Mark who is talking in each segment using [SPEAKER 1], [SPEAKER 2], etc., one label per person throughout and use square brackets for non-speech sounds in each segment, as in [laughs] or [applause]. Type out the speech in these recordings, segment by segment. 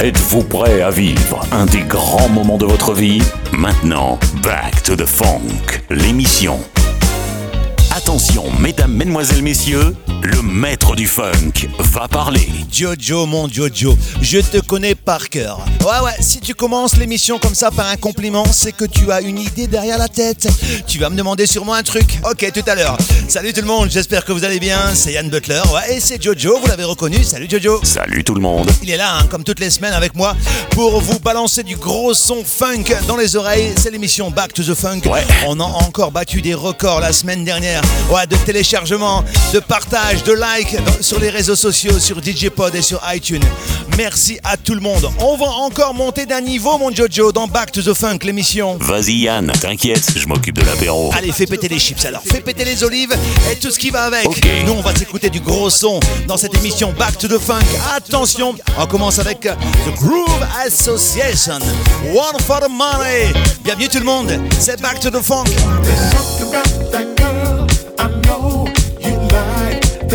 [SPEAKER 1] Êtes-vous prêt à vivre un des grands moments de votre vie? Maintenant, Back to the Funk, l'émission. Attention, mesdames, mesdemoiselles, messieurs, le maître du funk va parler.
[SPEAKER 2] Jojo, mon Jojo, je te connais par cœur. Ouais, ouais, si tu commences l'émission comme ça par un compliment, c'est que tu as une idée derrière la tête. Tu vas me demander sûrement un truc. Ok, tout à l'heure. Salut tout le monde, j'espère que vous allez bien. C'est Yann Butler, ouais, et c'est Jojo, vous l'avez reconnu. Salut Jojo.
[SPEAKER 1] Salut tout le monde.
[SPEAKER 2] Il est là, hein, comme toutes les semaines avec moi, pour vous balancer du gros son funk dans les oreilles. C'est l'émission Back to the Funk.
[SPEAKER 1] Ouais.
[SPEAKER 2] On a encore battu des records la semaine dernière. Ouais, de téléchargement, de partage, de like sur les réseaux sociaux, sur DJ Pod et sur iTunes. Merci à tout le monde. On va encore monter d'un niveau, mon Jojo, dans Back to the Funk, l'émission.
[SPEAKER 1] Vas-y Yann, t'inquiète, je m'occupe de l'apéro.
[SPEAKER 2] Allez, fais péter les chips alors, fais péter les olives et tout ce qui va avec.
[SPEAKER 1] Ok.
[SPEAKER 2] Nous, on va s'écouter du gros son dans cette émission Back to the Funk. Attention, on commence avec euh, The Groove Association. One for the money. Bienvenue tout le monde, c'est Back to the Funk.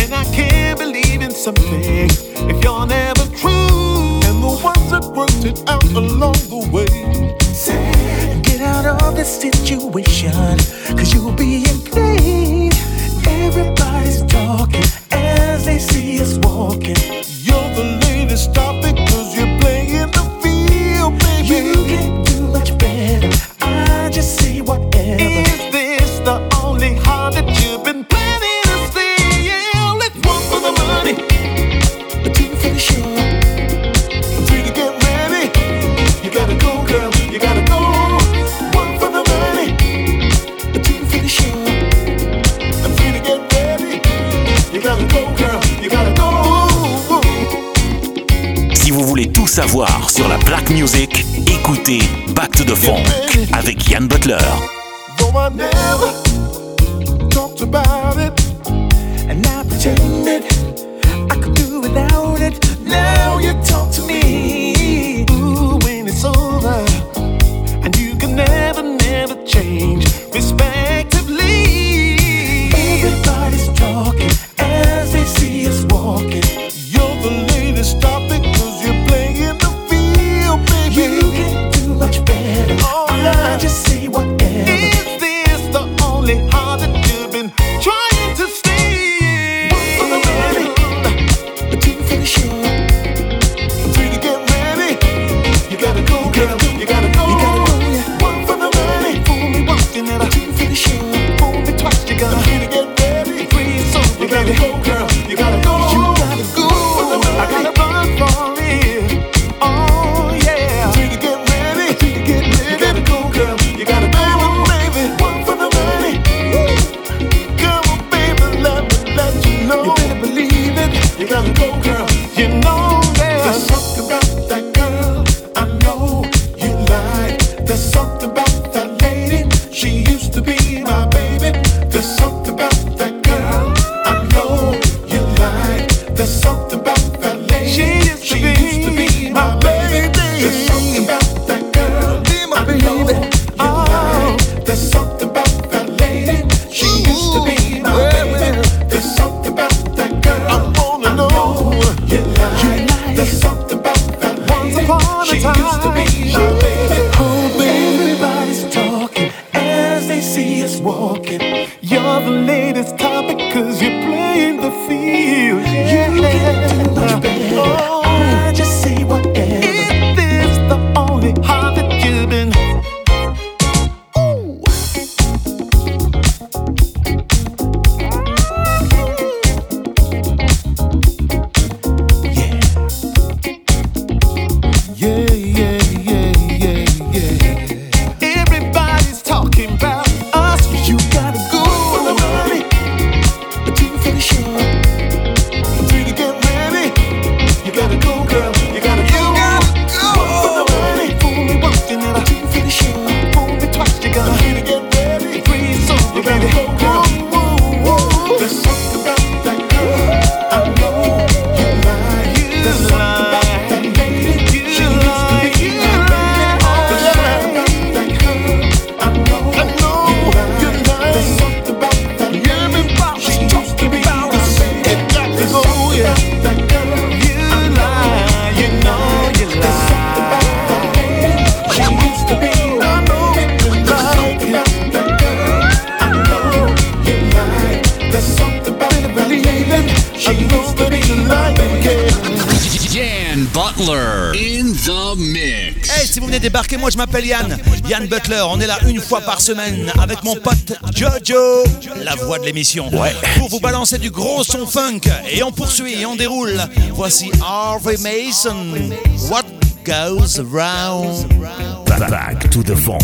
[SPEAKER 3] And I can't believe in something if you're never true. And the ones that worked it out along the way Get out of situation, je m'appelle Yann, Yann Butler. On est là une fois par semaine avec mon pote Jojo, la voix de l'émission. Ouais. Pour vous balancer du gros son funk. Et on poursuit et on déroule. Voici Harvey Mason. What goes around? Back to the
[SPEAKER 1] funk.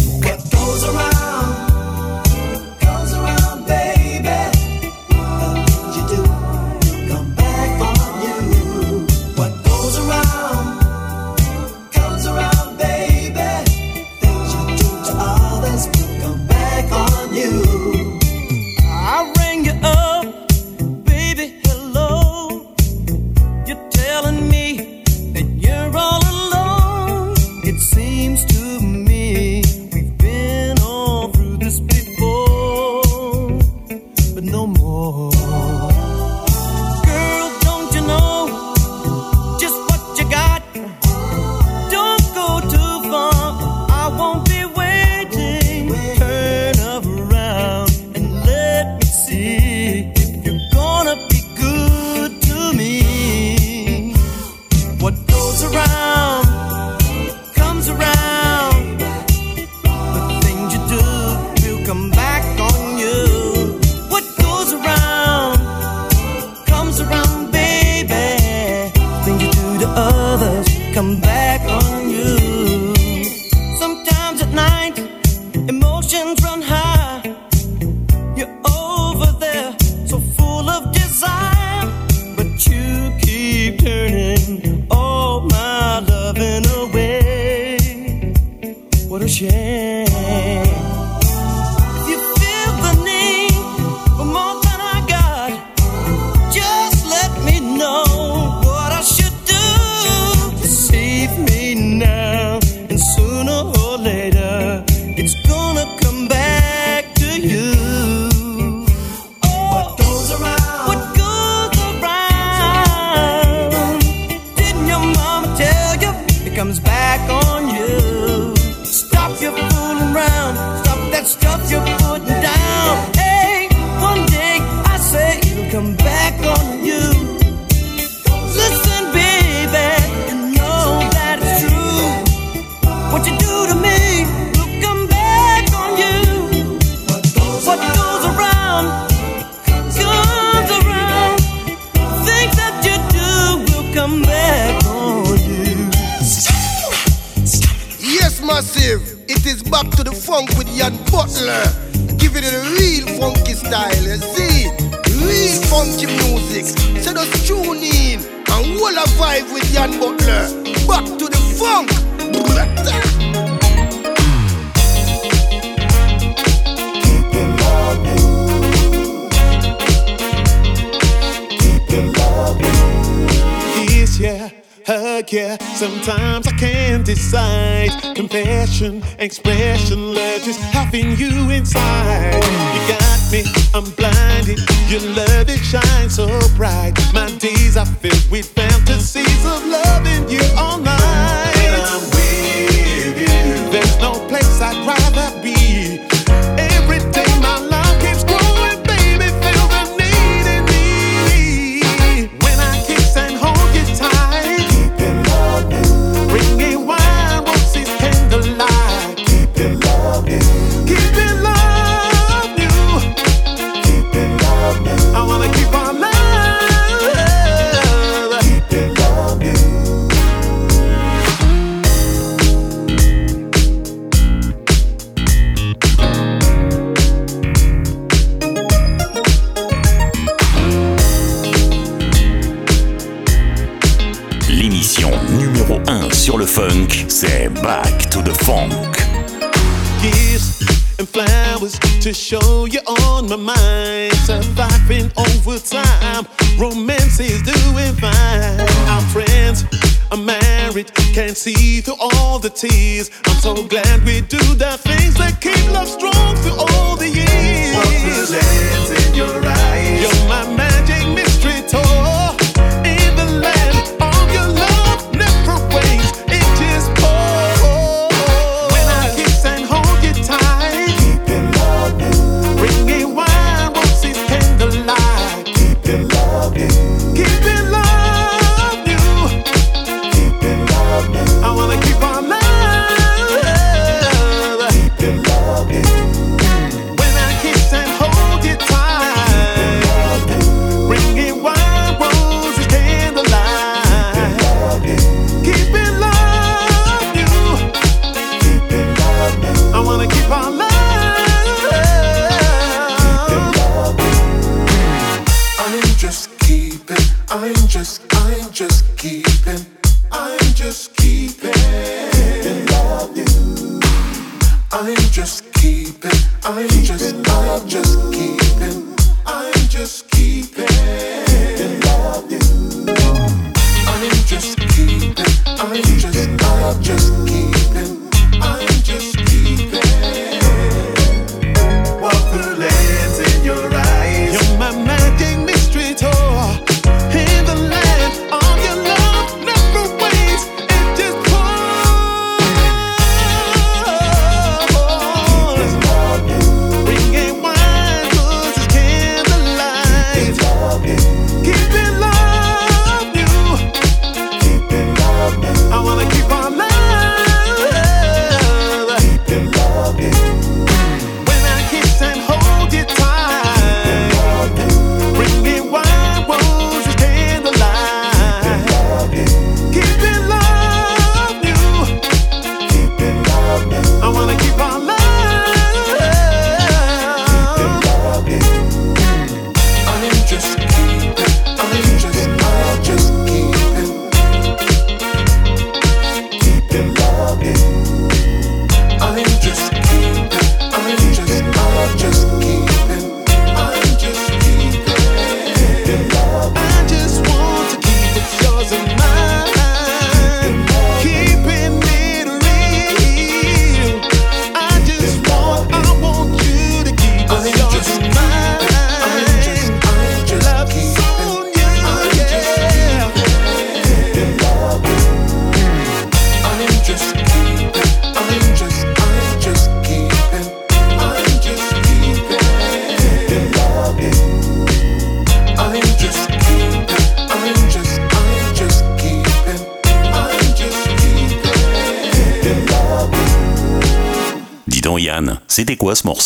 [SPEAKER 1] back to the funk with Ian Butler.
[SPEAKER 3] Giving it a real funky style, you see? Real funky music. So just tune in and
[SPEAKER 2] will a vibe with Ian Butler.
[SPEAKER 1] Back to the funk.
[SPEAKER 3] Yeah expression, love just having you inside. You got me, I'm blinded. Your love it shines so bright. My days are filled with fantasies of loving you all night.
[SPEAKER 1] C'est Back to the Funk.
[SPEAKER 3] Gifts and flowers to show you on my mind. Surviving over time, romance is doing fine. Our friends are married, can't see through all the tears. I'm so glad we do the things that keep love strong through all the years.
[SPEAKER 4] What the in your eyes?
[SPEAKER 3] You're my magic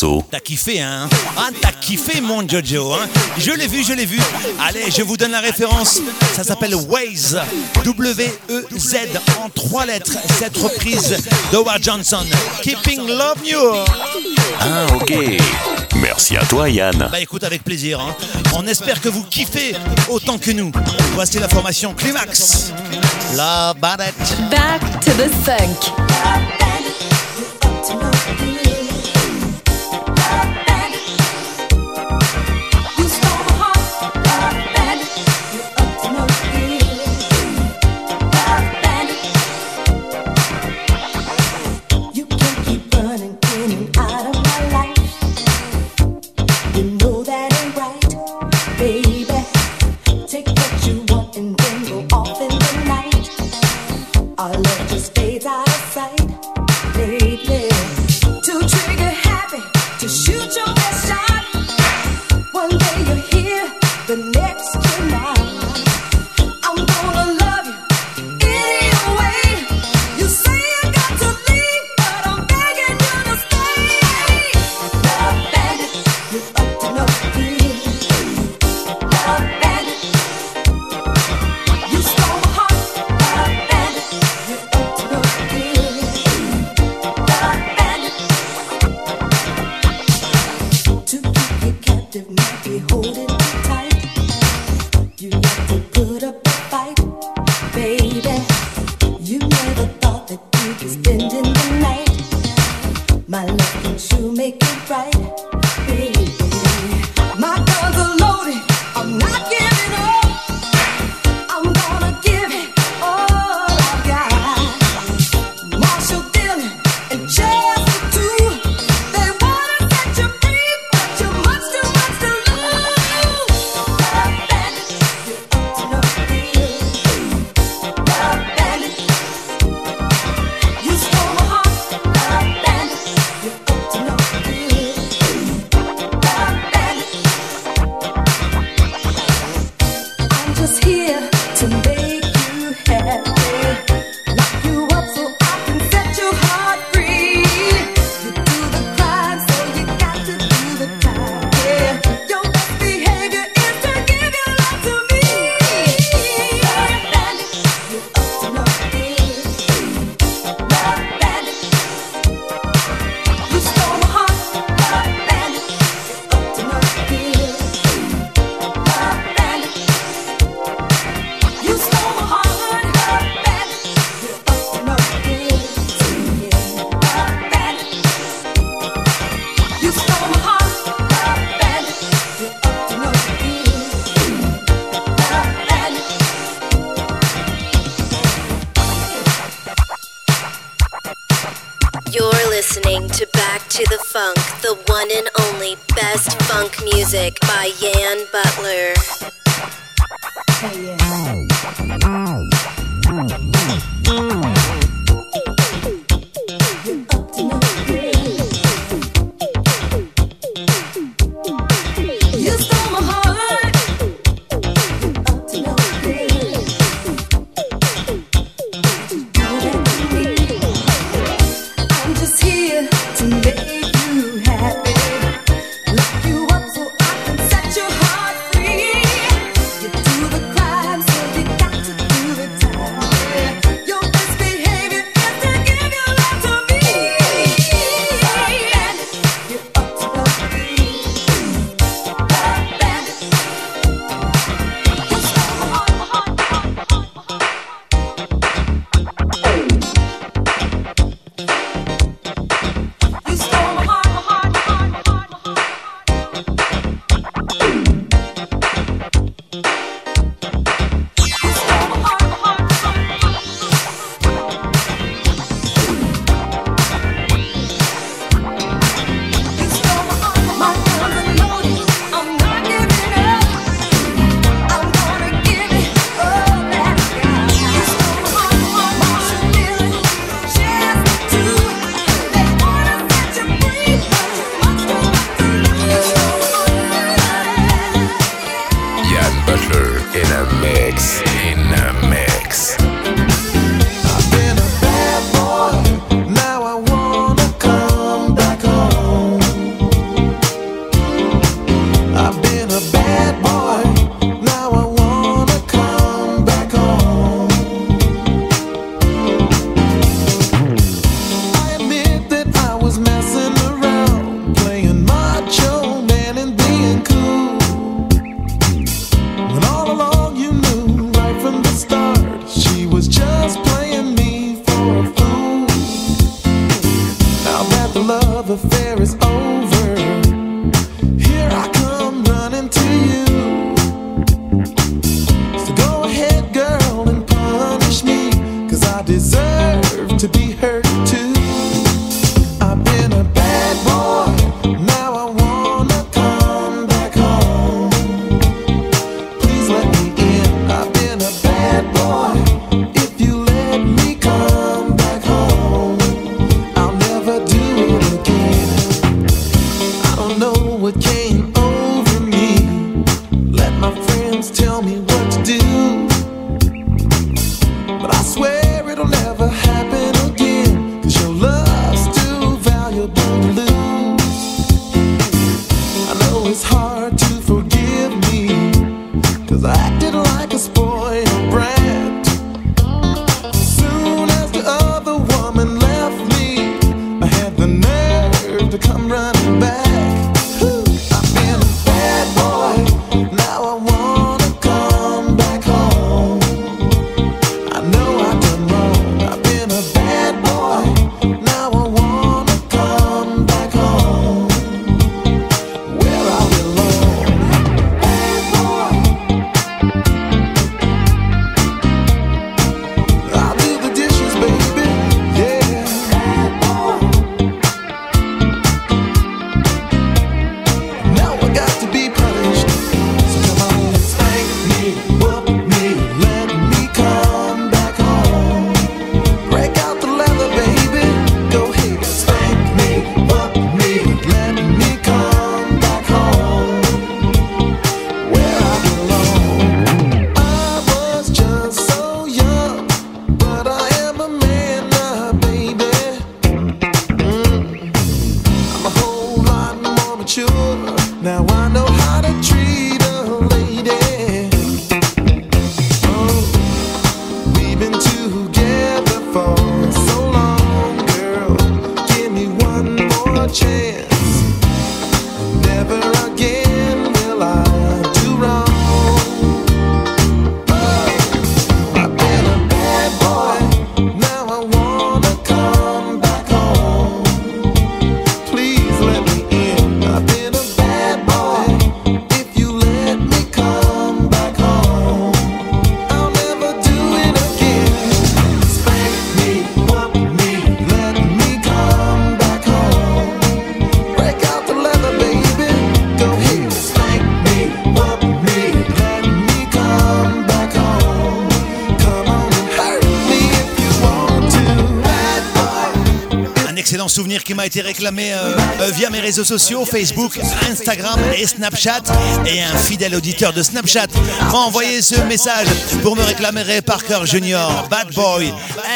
[SPEAKER 1] morceau
[SPEAKER 2] T'as kiffé, hein? Ah, t'as kiffé, mon Jojo, hein? Je l'ai vu, je l'ai vu. Allez, je vous donne la référence. Ça s'appelle Waze. W-E-Z en trois lettres. Cette reprise d'Howard Johnson. Keeping Love You.
[SPEAKER 1] Ah, ok. Merci à toi, Yann.
[SPEAKER 2] Bah écoute, avec plaisir. Hein. On espère que vous kiffez autant que nous. Voici la formation Climax. La barrette.
[SPEAKER 5] Back to the funk.
[SPEAKER 2] baby. Souvenir qui m'a été réclamé euh, euh, via mes réseaux sociaux, Facebook, Instagram et Snapchat. Et un fidèle auditeur de Snapchat m'a envoyé ce message pour me réclamer Ray Parker Junior, Bad Boy.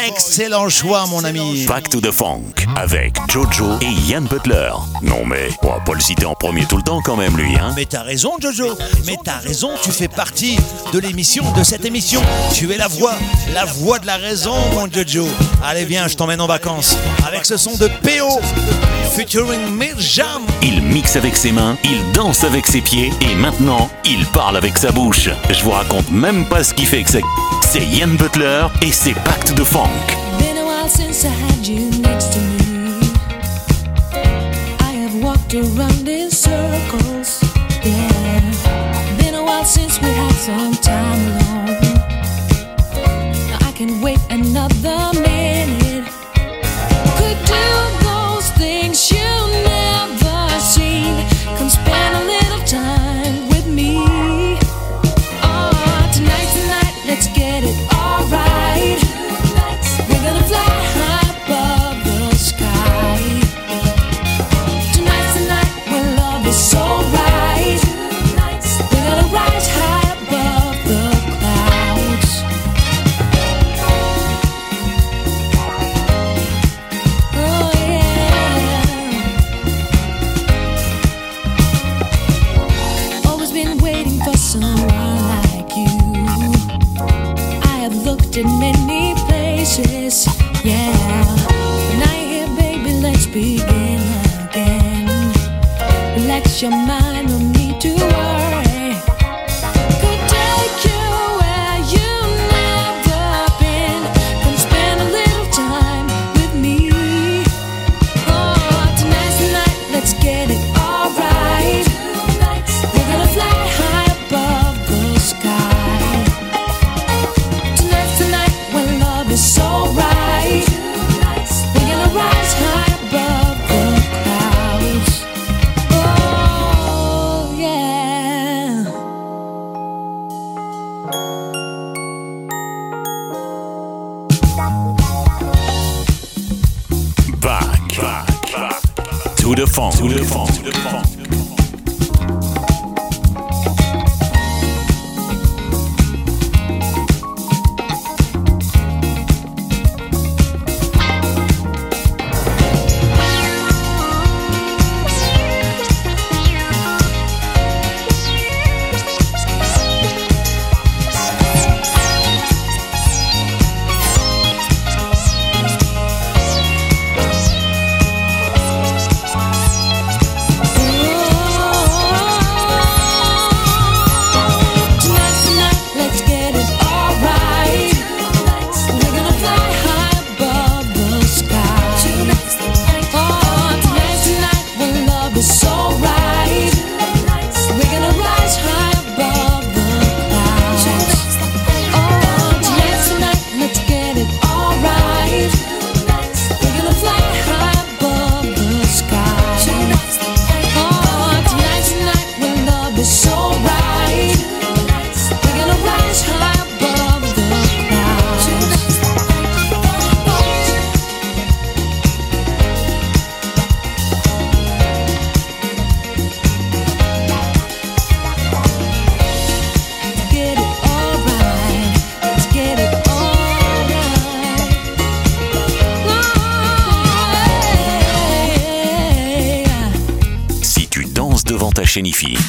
[SPEAKER 2] Excellent choix, mon ami.
[SPEAKER 1] Back to the Funk avec Jojo et Ian Butler. Non mais, on va pas le citer en premier tout le temps quand même lui, hein.
[SPEAKER 2] Mais t'as raison, Jojo. Mais t'as raison, tu fais partie de l'émission, de cette émission. Tu es la voix, la voix de la raison, mon Jojo. Allez, viens, je t'emmène en vacances avec ce son de Featuring Mirjam.
[SPEAKER 1] Il mixe avec ses mains, il danse avec ses pieds et maintenant, il parle avec sa bouche. Je vous raconte même pas ce qu'il fait que ça. C'est Ian Butler et c'est Back to the Funk.
[SPEAKER 5] Been a while since I had you next to me. I have walked around in circles. Yeah. Been a while since we had some time alone. Now I can wait another places, yeah. Now you're here, baby, let's begin again. Relax your mind,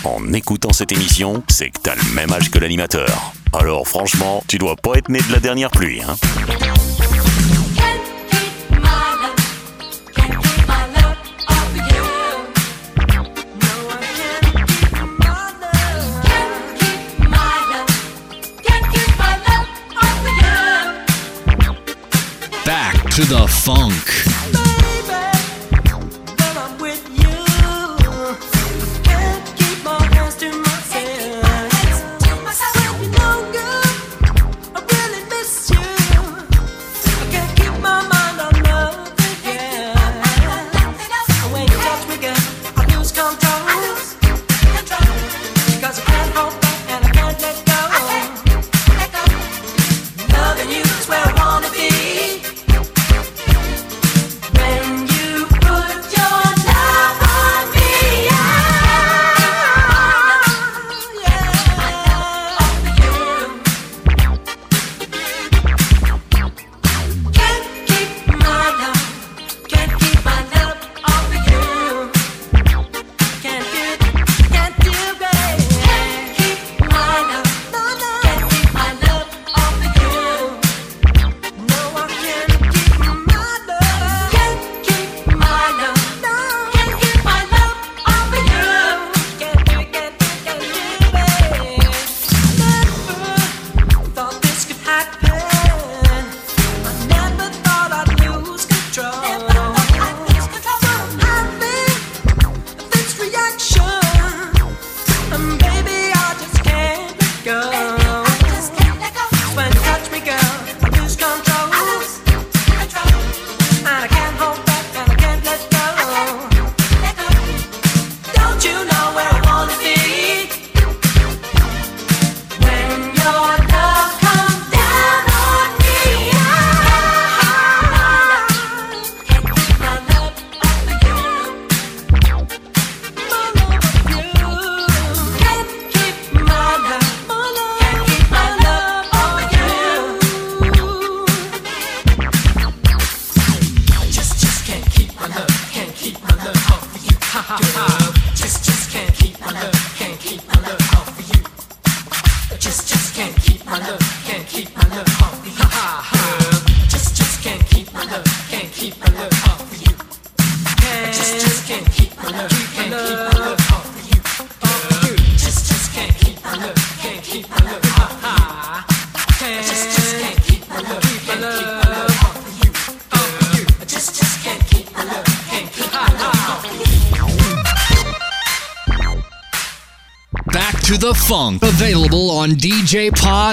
[SPEAKER 1] en écoutant cette émission, c'est que t'as le même âge que l'animateur. Alors franchement, tu dois pas être né de la dernière pluie, hein.
[SPEAKER 6] Back to the funk.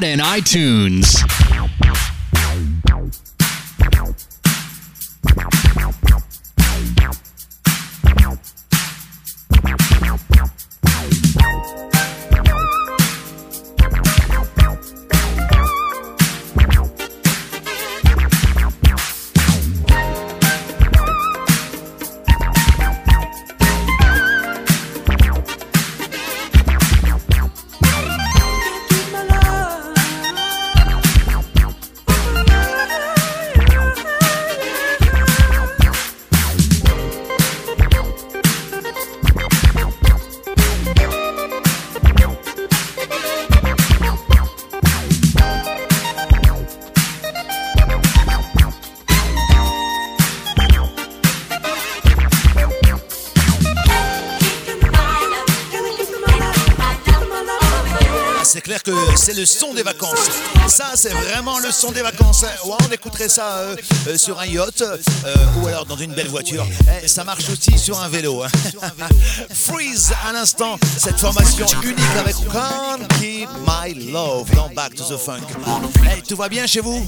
[SPEAKER 6] And iTunes.
[SPEAKER 2] Le son des vacances. Ça, c'est vraiment le son des vacances. Ouais, on écouterait ça euh, euh, sur un yacht euh, ou alors dans une belle voiture. Eh, ça marche aussi sur un vélo. Hein. [laughs] Freeze à l'instant, cette formation unique avec Can't Keep My Love dans Back to the Funk. Eh, tout va bien chez vous?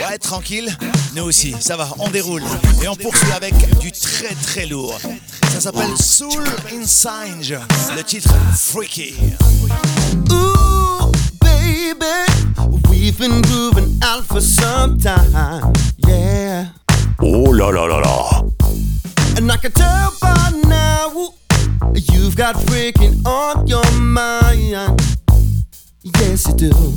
[SPEAKER 2] Ouais, tranquille. Nous aussi, ça va, on déroule. Et on poursuit avec du très très lourd. Ça s'appelle Soul Inside, le titre Freaky.
[SPEAKER 7] Baby. We've been grooving out for some time, yeah.
[SPEAKER 1] Oh la la la la.
[SPEAKER 7] And I can tell by now you've got freaking on your mind. Yes, you do.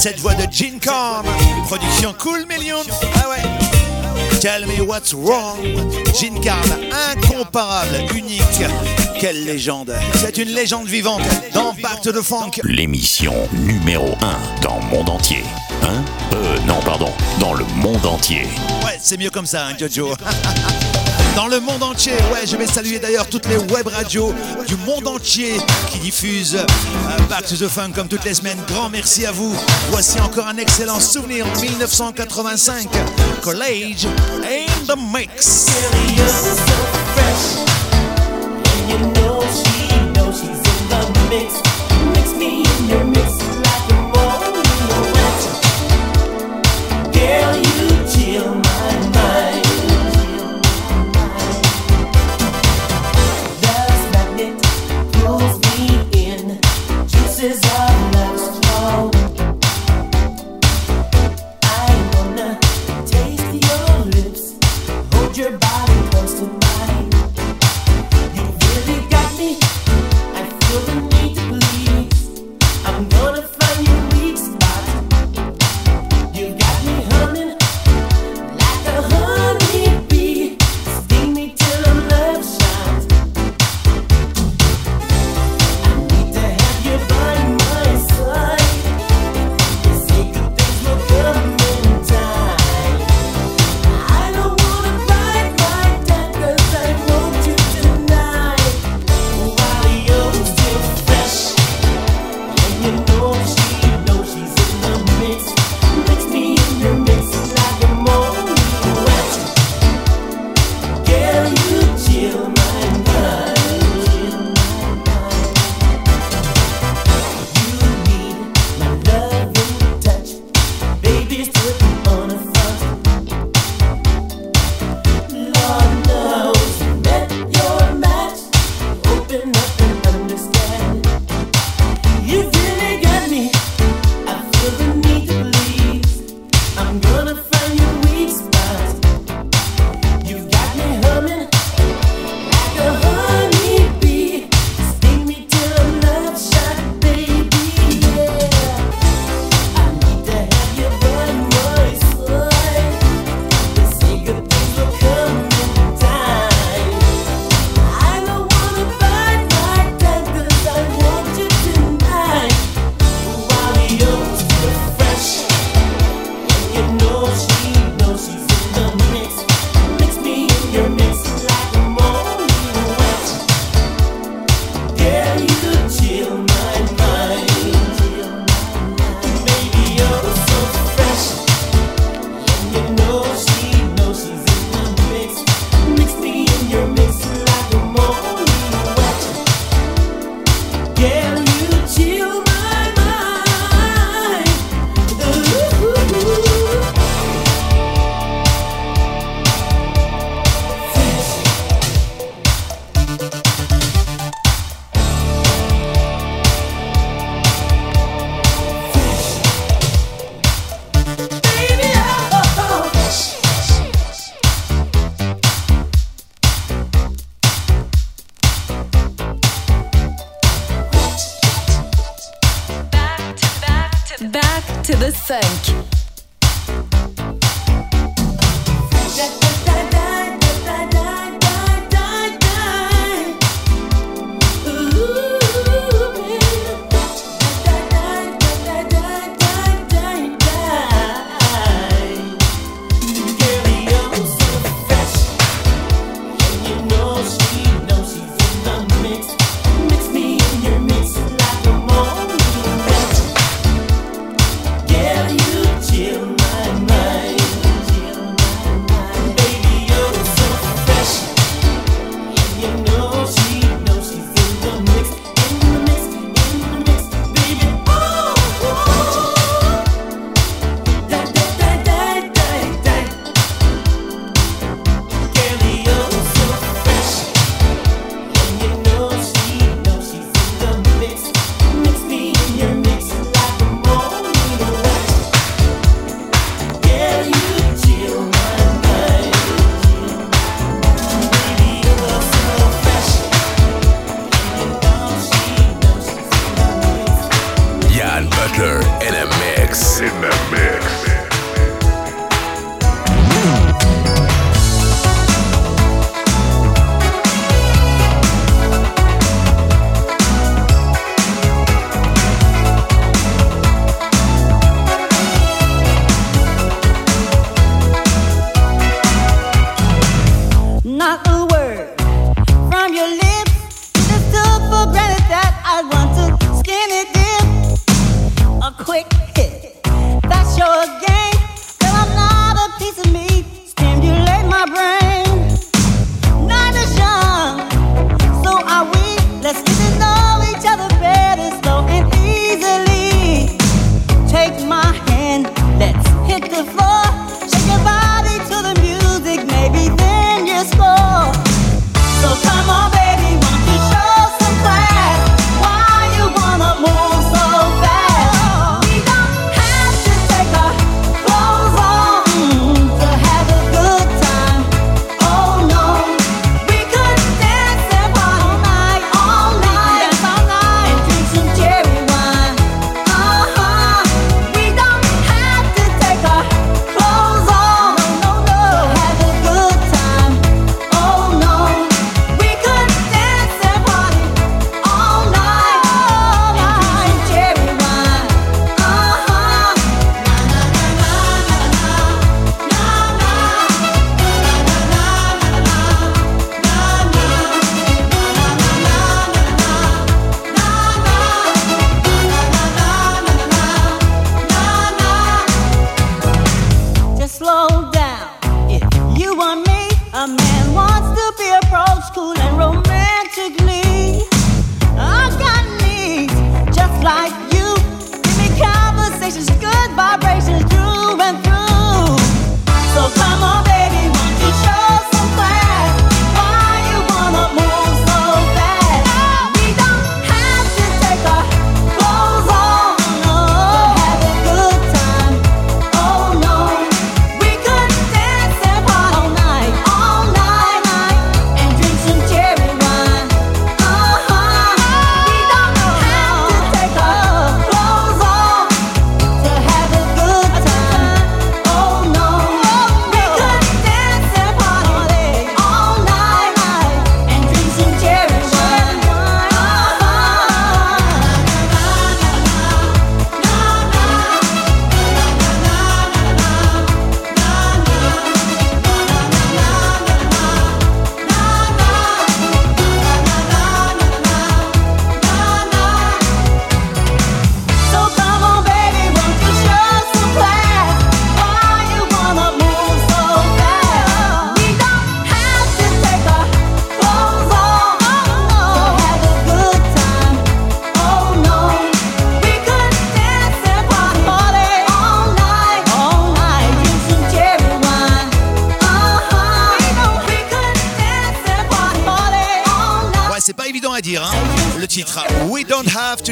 [SPEAKER 8] Cette voix de Gene Carm, production Cool Million. Ah ouais. Tell me what's wrong. Gene Carm, incomparable, unique. Quelle légende. C'est une légende vivante dans to the Funk.
[SPEAKER 1] L'émission numéro 1 dans le monde entier. Hein? Euh, non, pardon. Dans le monde entier.
[SPEAKER 8] Ouais, c'est mieux comme ça, hein, Jojo. [laughs] dans le monde entier. Ouais, je vais saluer d'ailleurs toutes les web radios du monde entier qui diffusent euh, Back to the Fun comme toutes les semaines. Grand merci à vous. Voici encore un excellent souvenir 1985. College in the mix.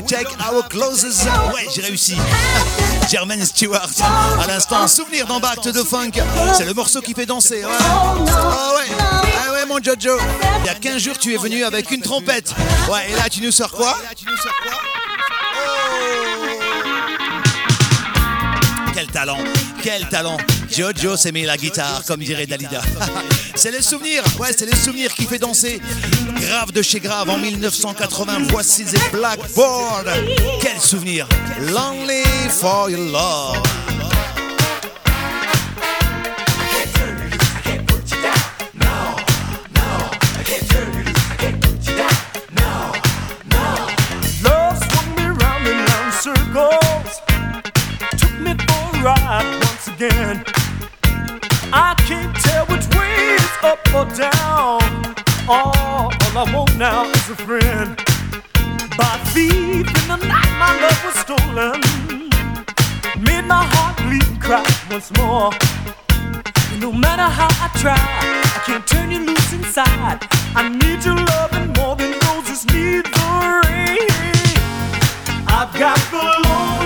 [SPEAKER 5] take our.
[SPEAKER 2] Ouais, j'ai réussi. Germaine Stewart. À l'instant, souvenir dans Back to Funk. C'est le morceau qui fait danser. Ouais. Oh ouais. Ah ouais, mon Jojo. Il y a 15 jours, tu es venu avec une trompette. Ouais, et là, tu nous sors quoi? Oh. Quel talent, quel talent. Jojo s'est mis la guitare, comme dirait Dalida. [laughs] c'est les souvenirs, ouais, c'est les souvenirs qui fait danser. Grave de chez Grave en 1980, voici The Blackboard. Quel souvenir! Lonely for your love.
[SPEAKER 9] up or down. All, all I want now is a friend. By thief in the night, my love was stolen. Made my heart bleed and cry once more. And no matter how I try, I can't turn you loose inside. I need your love and more than roses need the rain. I've got the Lord.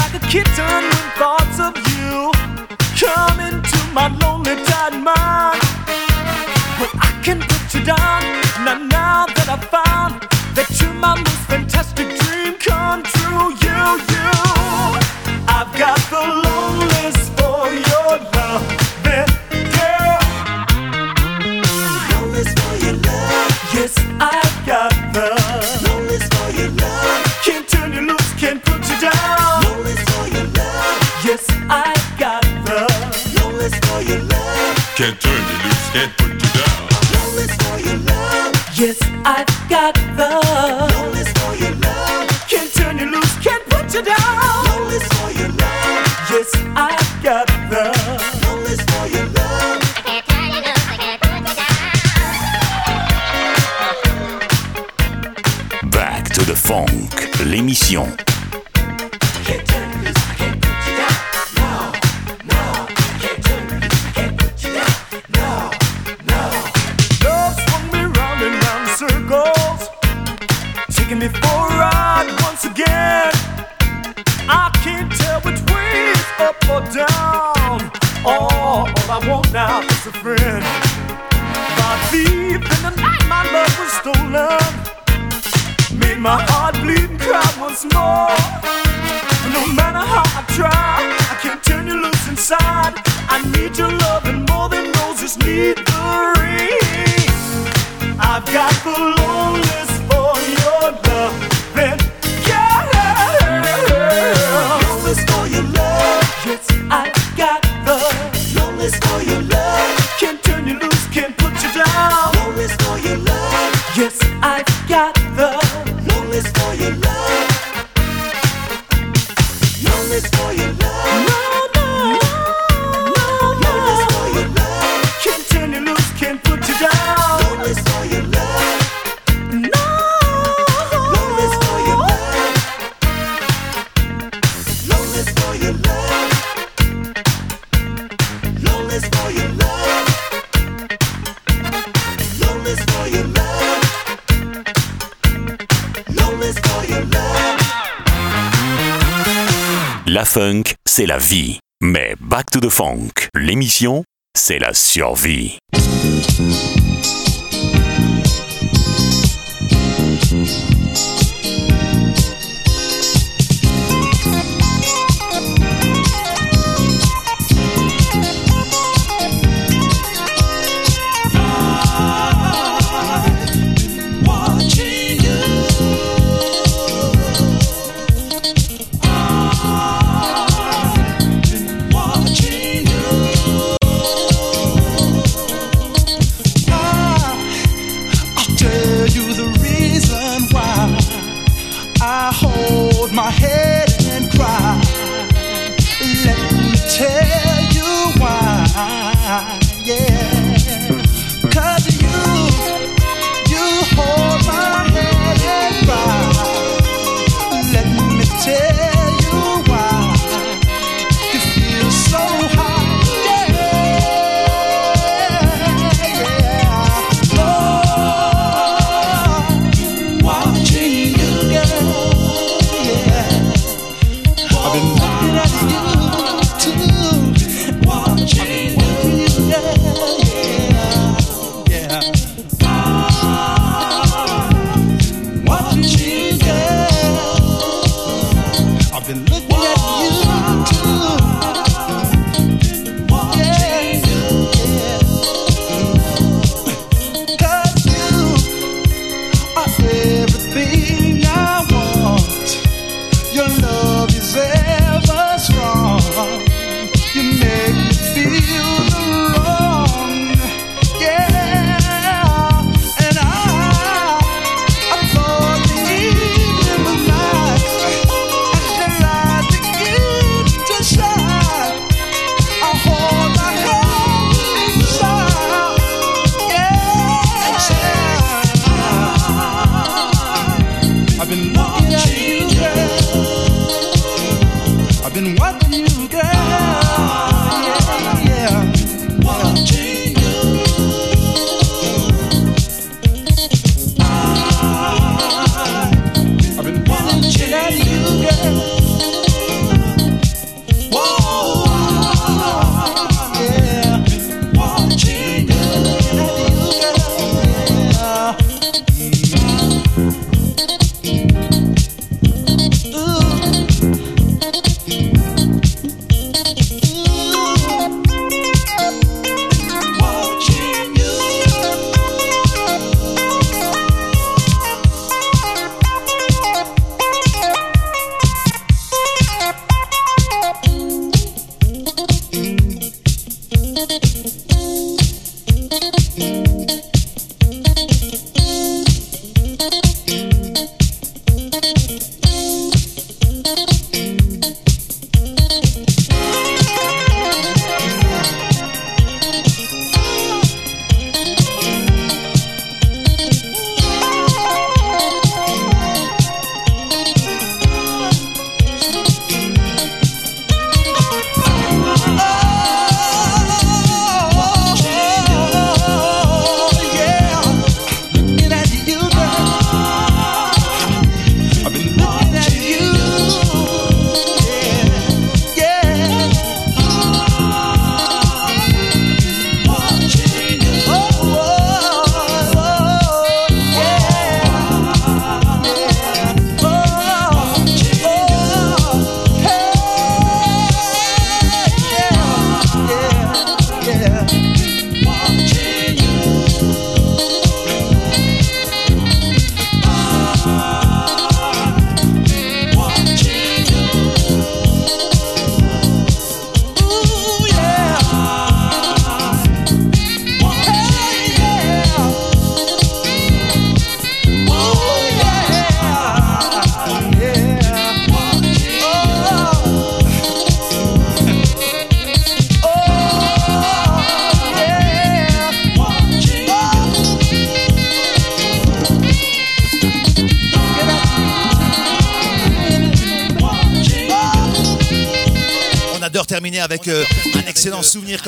[SPEAKER 9] kitten when thoughts of you come into my lonely tired mind. But I can put you down now, now that I found that you're my most fantastic dream come true. You, you.
[SPEAKER 1] funk, c'est la vie. Mais Back to the Funk, l'émission, c'est la survie.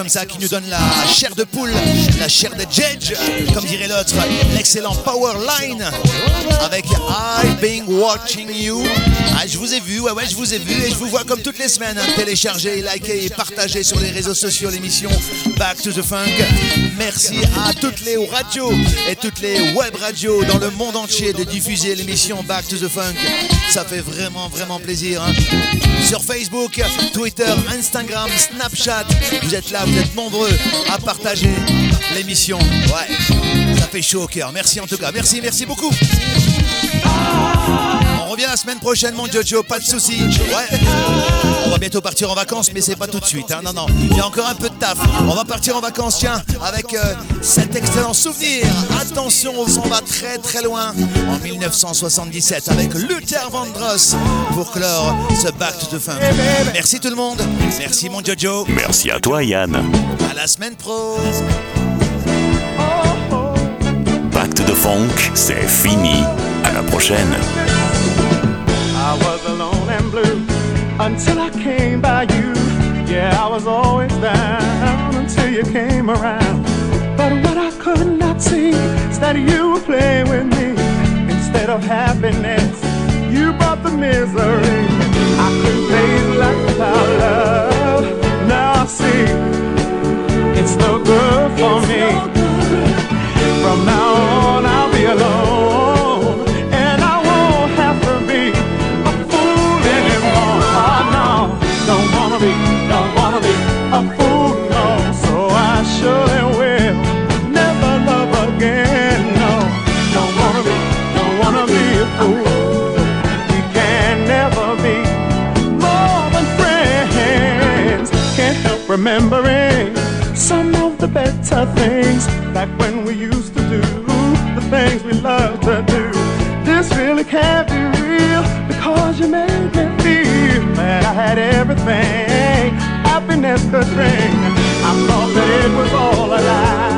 [SPEAKER 2] Comme ça qui nous donne la chair de poule, la chair de Jedge, comme dirait l'autre, l'excellent Power Line avec I've been watching you. Ah, je vous ai vu, ouais, ouais, je vous ai vu et je vous vois comme toutes les semaines. Télécharger, liker et partager sur les réseaux sociaux l'émission Back to the Funk. Merci à toutes les radios et toutes les web radios dans le monde entier de diffuser l'émission Back to the Funk. Ça fait vraiment, vraiment plaisir. Hein. Sur Facebook, Twitter, Instagram, Snapchat, vous êtes là, vous êtes nombreux à partager l'émission. Ouais, ça fait chaud au cœur. Merci en tout cas. Merci, merci beaucoup. Revient la semaine prochaine, mon Jojo, pas de soucis. Ouais. On va bientôt partir en vacances, mais c'est pas tout de suite. Hein. Non, non, il y a encore un peu de taf. On va partir en vacances, tiens, avec euh, cet excellent souvenir. Attention, on s'en va très très loin. En 1977, avec Luther Vandross pour clore ce Back to the Funk. Merci tout le monde. Merci, mon Jojo.
[SPEAKER 1] Merci à toi, Yann.
[SPEAKER 2] À la semaine pro.
[SPEAKER 1] To the Funk, c'est fini. À la prochaine.
[SPEAKER 10] I was alone and blue until I came by you. Yeah, I was always down until you came around. But what I could not see is that you were playing with me instead of happiness. You brought the misery. I couldn't face life without love. Now I see it's no good for me. From now remembering some of the better things back when we used to do the things we loved to do. This really can't be real because you made me feel that I had everything happiness could bring. I thought that it was all a lie.